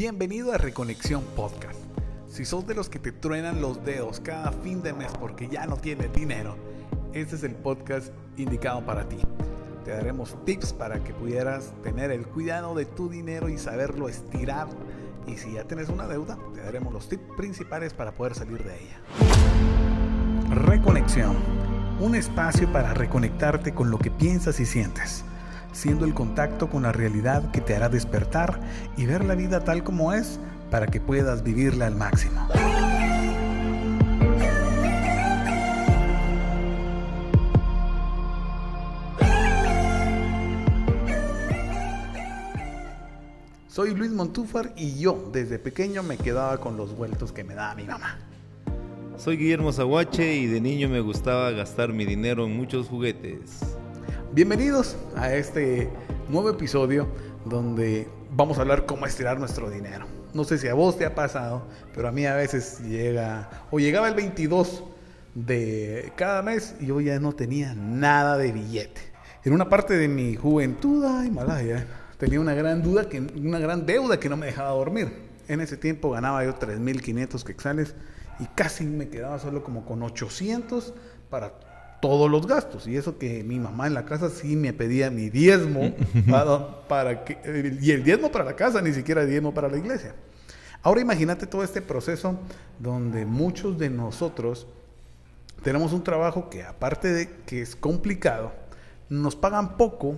Bienvenido a Reconexión Podcast. Si sos de los que te truenan los dedos cada fin de mes porque ya no tienes dinero, este es el podcast indicado para ti. Te daremos tips para que pudieras tener el cuidado de tu dinero y saberlo estirar. Y si ya tienes una deuda, te daremos los tips principales para poder salir de ella. Reconexión. Un espacio para reconectarte con lo que piensas y sientes siendo el contacto con la realidad que te hará despertar y ver la vida tal como es para que puedas vivirla al máximo. Soy Luis Montúfar y yo desde pequeño me quedaba con los vueltos que me daba mi mamá. Soy Guillermo Zaguache y de niño me gustaba gastar mi dinero en muchos juguetes. Bienvenidos a este nuevo episodio donde vamos a hablar cómo estirar nuestro dinero. No sé si a vos te ha pasado, pero a mí a veces llega o llegaba el 22 de cada mes y yo ya no tenía nada de billete. En una parte de mi juventud, ay, malaya, tenía una gran duda, que, una gran deuda que no me dejaba dormir. En ese tiempo ganaba yo 3.500 quetzales y casi me quedaba solo como con 800 para todos los gastos. Y eso que mi mamá en la casa sí me pedía mi diezmo para, que, y el diezmo para la casa, ni siquiera el diezmo para la iglesia. Ahora imagínate todo este proceso donde muchos de nosotros tenemos un trabajo que aparte de que es complicado, nos pagan poco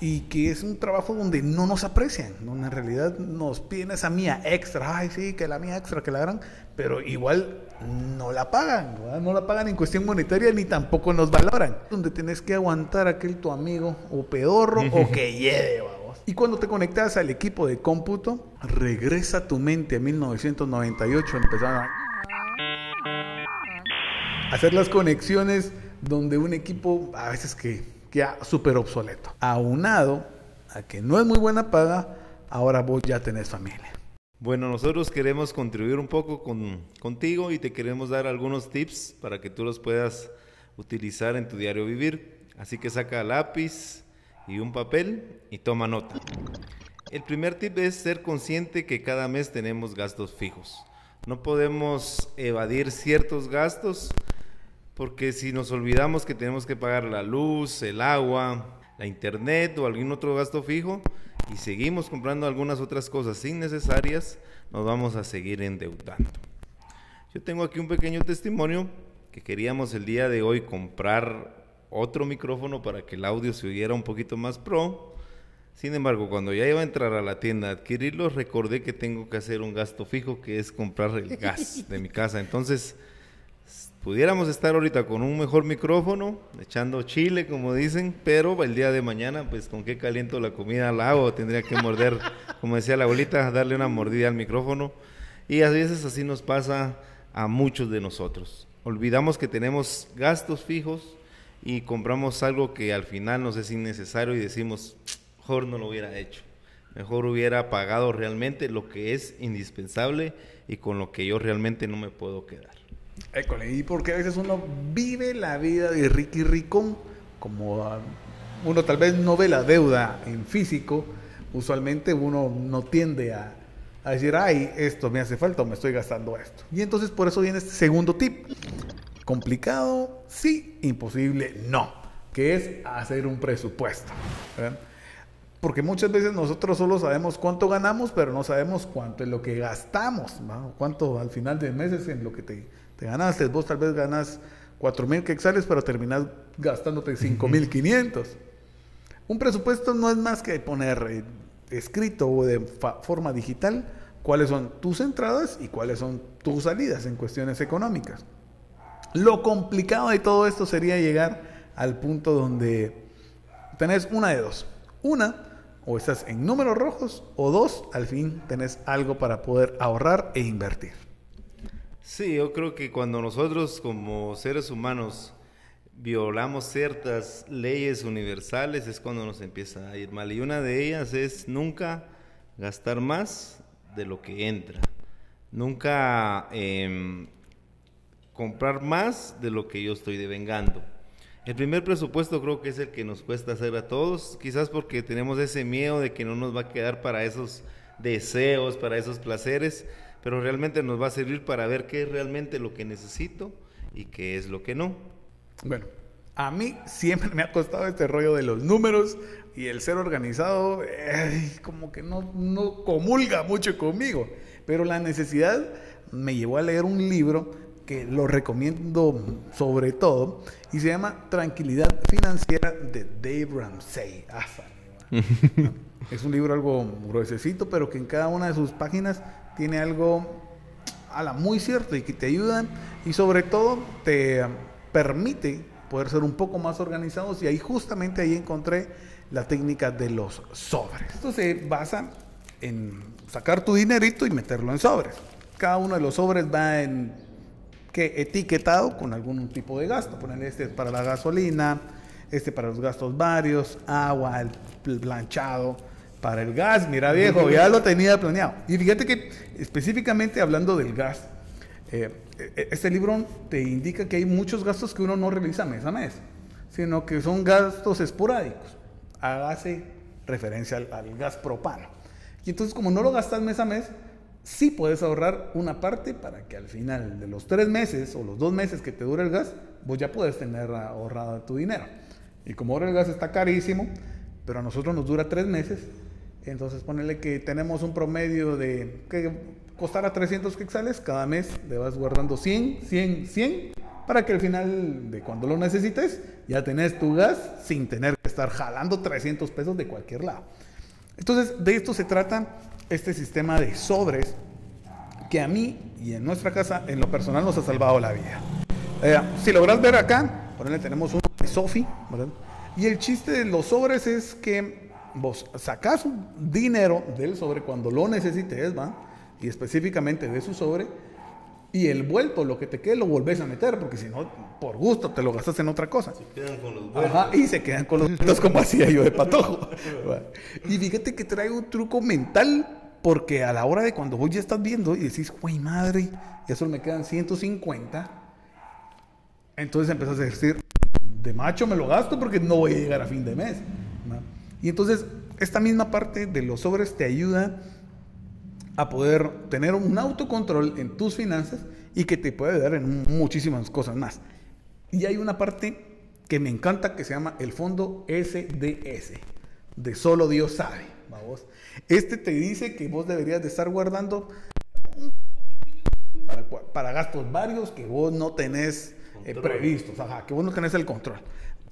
y que es un trabajo donde no nos aprecian, donde en realidad nos piden esa mía extra, ay sí, que la mía extra, que la gran, pero igual no la pagan, no la pagan en cuestión monetaria ni tampoco nos valoran. Donde tenés que aguantar aquel tu amigo o pedorro o que lleve, vamos. Y cuando te conectas al equipo de cómputo, regresa tu mente a 1998, empezaron a hacer las conexiones donde un equipo a veces que queda súper obsoleto. Aunado a que no es muy buena paga, ahora vos ya tenés familia. Bueno, nosotros queremos contribuir un poco con, contigo y te queremos dar algunos tips para que tú los puedas utilizar en tu diario vivir. Así que saca lápiz y un papel y toma nota. El primer tip es ser consciente que cada mes tenemos gastos fijos. No podemos evadir ciertos gastos porque si nos olvidamos que tenemos que pagar la luz, el agua, la internet o algún otro gasto fijo y seguimos comprando algunas otras cosas innecesarias, nos vamos a seguir endeudando. Yo tengo aquí un pequeño testimonio que queríamos el día de hoy comprar otro micrófono para que el audio se oyera un poquito más pro. Sin embargo, cuando ya iba a entrar a la tienda a adquirirlo, recordé que tengo que hacer un gasto fijo que es comprar el gas de mi casa. Entonces, pudiéramos estar ahorita con un mejor micrófono, echando chile, como dicen, pero el día de mañana, pues con qué caliento la comida la hago, tendría que morder, como decía la abuelita, darle una mordida al micrófono. Y a veces así nos pasa a muchos de nosotros. Olvidamos que tenemos gastos fijos y compramos algo que al final nos es innecesario y decimos, mejor no lo hubiera hecho. Mejor hubiera pagado realmente lo que es indispensable y con lo que yo realmente no me puedo quedar. Y porque a veces uno vive la vida de Ricky Ricón, como ah, uno tal vez no ve la deuda en físico, usualmente uno no tiende a, decir, ay, esto me hace falta o me estoy gastando esto. Y entonces por eso viene este segundo tip. Complicado, sí, imposible, no, que es hacer un presupuesto. Porque muchas veces nosotros solo sabemos cuánto ganamos, pero no sabemos cuánto es lo que gastamos, cuánto al final de meses en lo que te te ganaste. Vos tal vez ganas 4 mil quexales, pero terminas gastándote 5 mil 500. Un presupuesto no es más que poner eh, escrito o de forma digital cuáles son tus entradas y cuáles son tus salidas en cuestiones económicas. Lo complicado de todo esto sería llegar al punto donde tenés una de dos. Una, o estás en números rojos, o dos, al fin tenés algo para poder ahorrar e invertir. Sí, yo creo que cuando nosotros como seres humanos violamos ciertas leyes universales es cuando nos empieza a ir mal. Y una de ellas es nunca gastar más de lo que entra. Nunca em, comprar más de lo que yo estoy devengando. El primer presupuesto creo que es el que nos cuesta hacer a todos, quizás porque tenemos ese miedo de que no nos va a quedar para esos deseos, para esos placeres, pero realmente nos va a servir para ver qué es realmente lo que necesito y qué es lo que no. Bueno, a mí siempre me ha costado este rollo de los números y el ser organizado, como que no, no comulga mucho conmigo, pero la necesidad me llevó a leer un libro que lo recomiendo sobre todo y se llama Tranquilidad Financiera de Dave Ramsey. Ah, es un libro algo gruesecito, pero que en cada una de sus páginas tiene algo a la muy cierto y que te ayudan y sobre todo te permite poder ser un poco más organizados y ahí justamente ahí encontré la técnica de los sobres. Esto se basa en sacar tu dinerito y meterlo en sobres. Cada uno de los sobres va en que etiquetado con algún tipo de gasto. Poner este para la gasolina, este para los gastos varios, agua, el planchado, para el gas. Mira viejo, ya lo tenía planeado. Y fíjate que específicamente hablando del gas, eh, e-, este libro te indica que hay muchos gastos que uno no realiza mes a mes, sino que son gastos esporádicos. Hágase referencia al, al gas propano. Y entonces como no lo gastas mes a mes, sí puedes ahorrar una parte para que al final de los tres meses o los dos meses que te dure el gas, vos ya puedes tener ahorrado tu dinero. Y como ahora el gas está carísimo, pero a nosotros nos dura tres meses, entonces ponele que tenemos un promedio de que costara 300 quetzales, cada mes le vas guardando 100, 100, 100, para que al final de cuando lo necesites ya tenés tu gas sin tener que estar jalando 300 pesos de cualquier lado. Entonces de esto se trata este sistema de sobres que a mí y en nuestra casa en lo personal nos ha salvado la vida. Eh, si logras ver acá, ejemplo, tenemos uno de Sofi, y el chiste de los sobres es que vos sacas un dinero del sobre cuando lo necesites, ¿va? Y específicamente de su sobre, y el vuelto, lo que te quede, lo volvés a meter, porque si no, por gusto, te lo gastas en otra cosa. Se quedan con los vueltos. Ajá, y se quedan con los vueltos como hacía yo de patojo. y fíjate que trae un truco mental porque a la hora de cuando vos ya estás viendo y decís, güey, madre, ya solo me quedan 150, entonces empezás a decir, de macho me lo gasto porque no voy a llegar a fin de mes. Y entonces, esta misma parte de los sobres te ayuda a poder tener un autocontrol en tus finanzas y que te puede dar en muchísimas cosas más. Y hay una parte que me encanta que se llama el fondo SDS, de solo Dios sabe. Vamos. Este te dice que vos deberías de estar guardando para, para gastos varios que vos no tenés eh, previstos, que vos no tenés el control.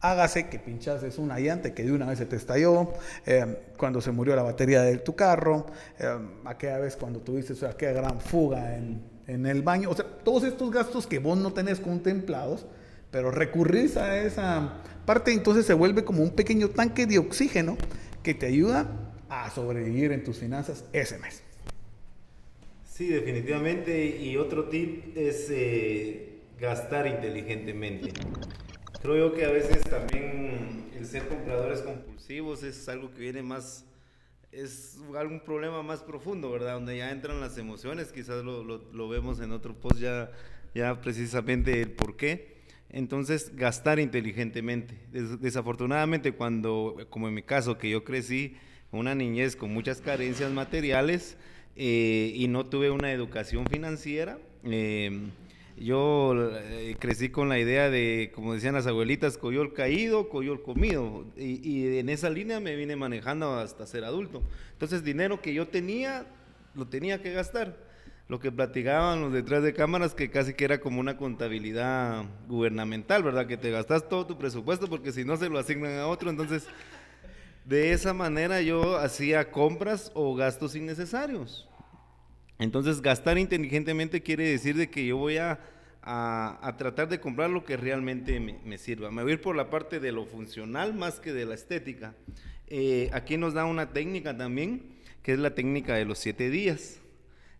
Hágase que pinchas es una llanta que de una vez se te estalló, eh, cuando se murió la batería de tu carro, eh, aquella vez cuando tuviste aquella gran fuga en, en, el baño, o sea, todos estos gastos que vos no tenés contemplados, pero recurrís a esa parte, entonces se vuelve como un pequeño tanque de oxígeno que te ayuda a sobrevivir en tus finanzas ese mes. Sí, definitivamente. Y otro tip es eh, gastar inteligentemente. Creo yo que a veces también el ser compradores compulsivos es algo que viene más, es algún problema más profundo, ¿verdad? Donde ya entran las emociones, quizás lo, lo, vemos en otro post ya, ya precisamente el por qué. Entonces, gastar inteligentemente. Desafortunadamente, cuando, como en mi caso, que yo crecí una niñez con muchas carencias materiales eh, y no tuve una educación financiera. Em, yo eh, crecí con la idea de, como decían las abuelitas, coyol caído, coyol comido. Y, en esa línea me vine manejando hasta ser adulto. Entonces, dinero que yo tenía, lo tenía que gastar. Lo que platicaban los detrás de cámaras, que casi que era como una contabilidad gubernamental, ¿verdad? Que te gastas todo tu presupuesto porque si no se lo asignan a otro. Entonces, de esa manera yo hacía compras o gastos innecesarios. Entonces, gastar inteligentemente quiere decir de que yo voy a, tratar de comprar lo que realmente me, sirva. Me voy a ir por la parte de lo funcional más que de la estética. Eh, aquí nos da una técnica también, que es la técnica de los siete días.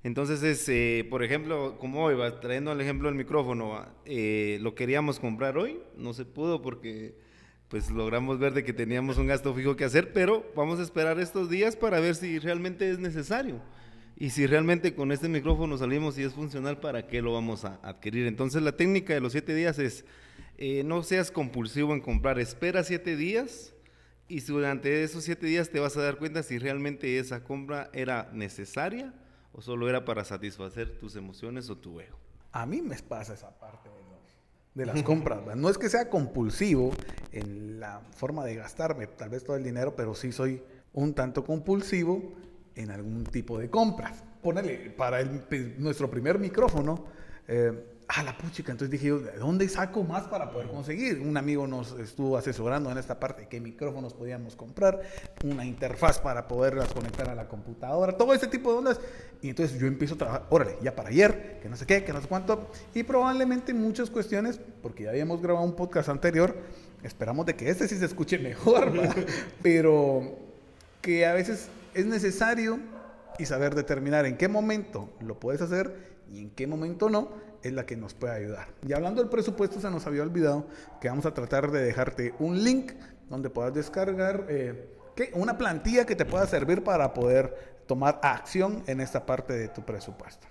Entonces, es, eh, por ejemplo, como hoy, va, trayendo el ejemplo del micrófono, eh, lo queríamos comprar hoy, no se pudo porque pues logramos ver de que teníamos un gasto fijo que hacer, pero vamos a esperar estos días para ver si realmente es necesario. Y si realmente con este micrófono salimos y es funcional, ¿para qué lo vamos a adquirir? Entonces la técnica de los siete días es, eh, no seas compulsivo en comprar, espera siete días y durante esos siete días te vas a dar cuenta si realmente esa compra era necesaria o solo era para satisfacer tus emociones o tu ego. A mí me pasa esa parte de, las compras. no es que sea compulsivo en la forma de gastarme tal vez todo el dinero, pero sí soy un tanto compulsivo en algún tipo de compras. Ponele, para nuestro primer micrófono, eh, ah, la puchica, entonces dije ¿de dónde saco más para poder conseguir? Un amigo nos estuvo asesorando en esta parte, qué micrófonos podíamos comprar, una interfaz para poderlas conectar a la computadora, todo ese tipo de ondas. Y entonces yo empiezo a trabajar, órale, ya para ayer, que no sé qué, que no sé cuánto, y probablemente muchas cuestiones, porque ya habíamos grabado un podcast anterior, esperamos de que este sí se escuche mejor, pero que a veces es necesario y saber determinar en qué momento lo puedes hacer y en qué momento no es la que nos puede ayudar. Y hablando del presupuesto, se nos había olvidado que vamos a tratar de dejarte un link donde puedas descargar eh, una plantilla que te pueda servir para poder tomar acción en esta parte de tu presupuesto.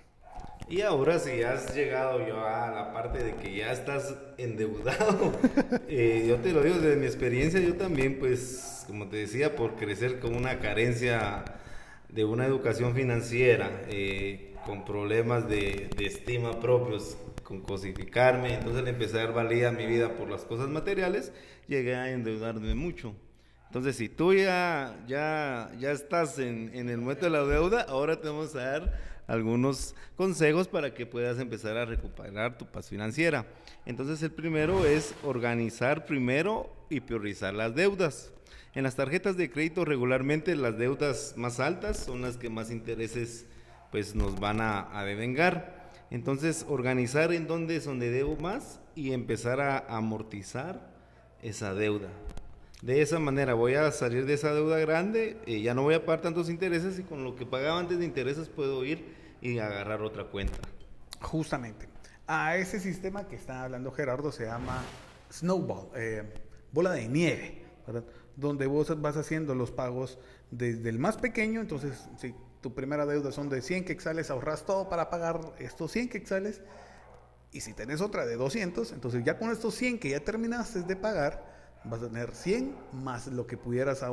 Y ahora si has llegado yo a la parte de que ya estás endeudado, eh, yo te lo digo desde mi experiencia, yo también pues, como te decía, por crecer con una carencia de una educación financiera, eh, con problemas de, estima propios, con cosificarme, entonces le empecé a dar valía mi vida por las cosas materiales, llegué a endeudarme mucho. Entonces, si tú ya, ya, ya estás en, en el momento de la deuda, ahora te vamos a dar algunos consejos para que puedas empezar a recuperar tu paz financiera. Entonces, el primero es organizar primero y priorizar las deudas. En las tarjetas de crédito regularmente las deudas más altas son las que más intereses pues nos van a, devengar. Entonces, organizar en dónde es donde debo más y empezar a amortizar esa deuda. De esa manera voy a salir de esa deuda grande, y ya no voy a pagar tantos intereses y con lo que pagaba antes de intereses puedo ir y agarrar otra cuenta. Justamente. A ese sistema que está hablando Gerardo se llama Snowball, eh, bola de nieve, donde vos vas haciendo los pagos desde el más pequeño, entonces si tu primera deuda son de 100 quexales, ahorras todo para pagar estos 100 quexales. Y si tenés otra de 200, entonces ya con estos 100 que ya terminaste de pagar, vas a tener 100 más lo que pudieras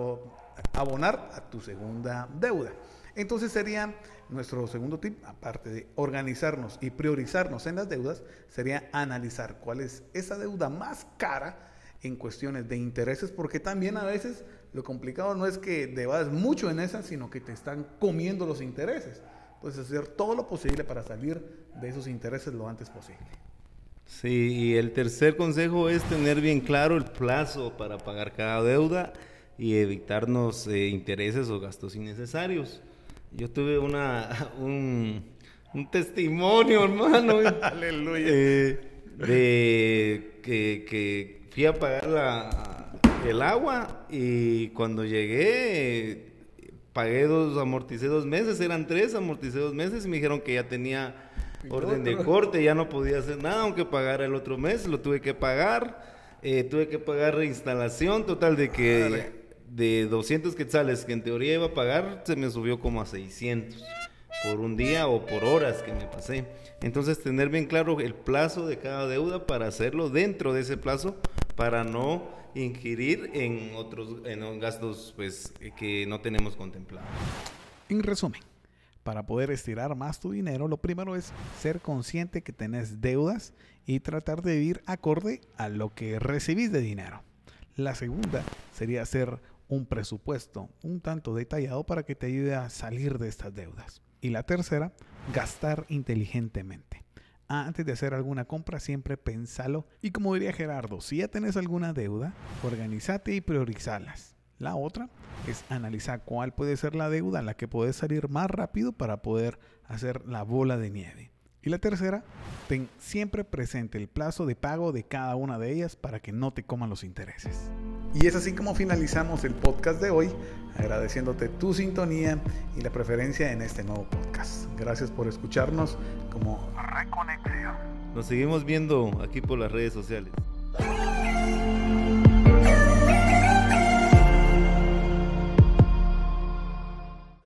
abonar a tu segunda deuda. Entonces sería nuestro segundo tip, aparte de organizarnos y priorizarnos en las deudas, sería analizar cuál es esa deuda más cara en cuestiones de intereses, porque también a veces lo complicado no es que debas mucho en esa, sino que te están comiendo los intereses. Entonces, hacer todo lo posible para salir de esos intereses lo antes posible. Sí, y el tercer consejo es tener bien claro el plazo para pagar cada deuda y evitarnos eh, intereses o gastos innecesarios. Yo tuve una, un, testimonio, hermano. Aleluya. Eh, de que, que fui a pagar la, el agua y cuando llegué pagué dos, amorticé dos meses, eran tres, amorticé dos meses y me dijeron que ya tenía orden de corte, ya no podía hacer nada, aunque pagara el otro mes, lo tuve que pagar, eh, tuve que pagar reinstalación, total de que de 200 quetzales que en teoría iba a pagar, se me subió como a 600 por un día o por horas que me pasé. Entonces tener bien claro el plazo de cada deuda para hacerlo dentro de ese plazo para no ingerir en otros en gastos pues, que no tenemos contemplados. En resumen, para poder estirar más tu dinero, lo primero es ser consciente que tenés deudas y tratar de vivir acorde a lo que recibís de dinero. La segunda sería hacer un presupuesto un tanto detallado para que te ayude a salir de estas deudas. Y la tercera, gastar inteligentemente antes de hacer alguna compra, siempre pensalo. Y como diría Gerardo, si ya tenés alguna deuda, organizate y priorizalas. La otra es analizar cuál puede ser la deuda en la que puedes salir más rápido para poder hacer la bola de nieve. Y la tercera, ten siempre presente el plazo de pago de cada una de ellas para que no te coman los intereses. Y es así como finalizamos el podcast de hoy, agradeciéndote tu sintonía y la preferencia en este nuevo podcast. Gracias por escucharnos como Reconexión. Nos seguimos viendo aquí por las redes sociales.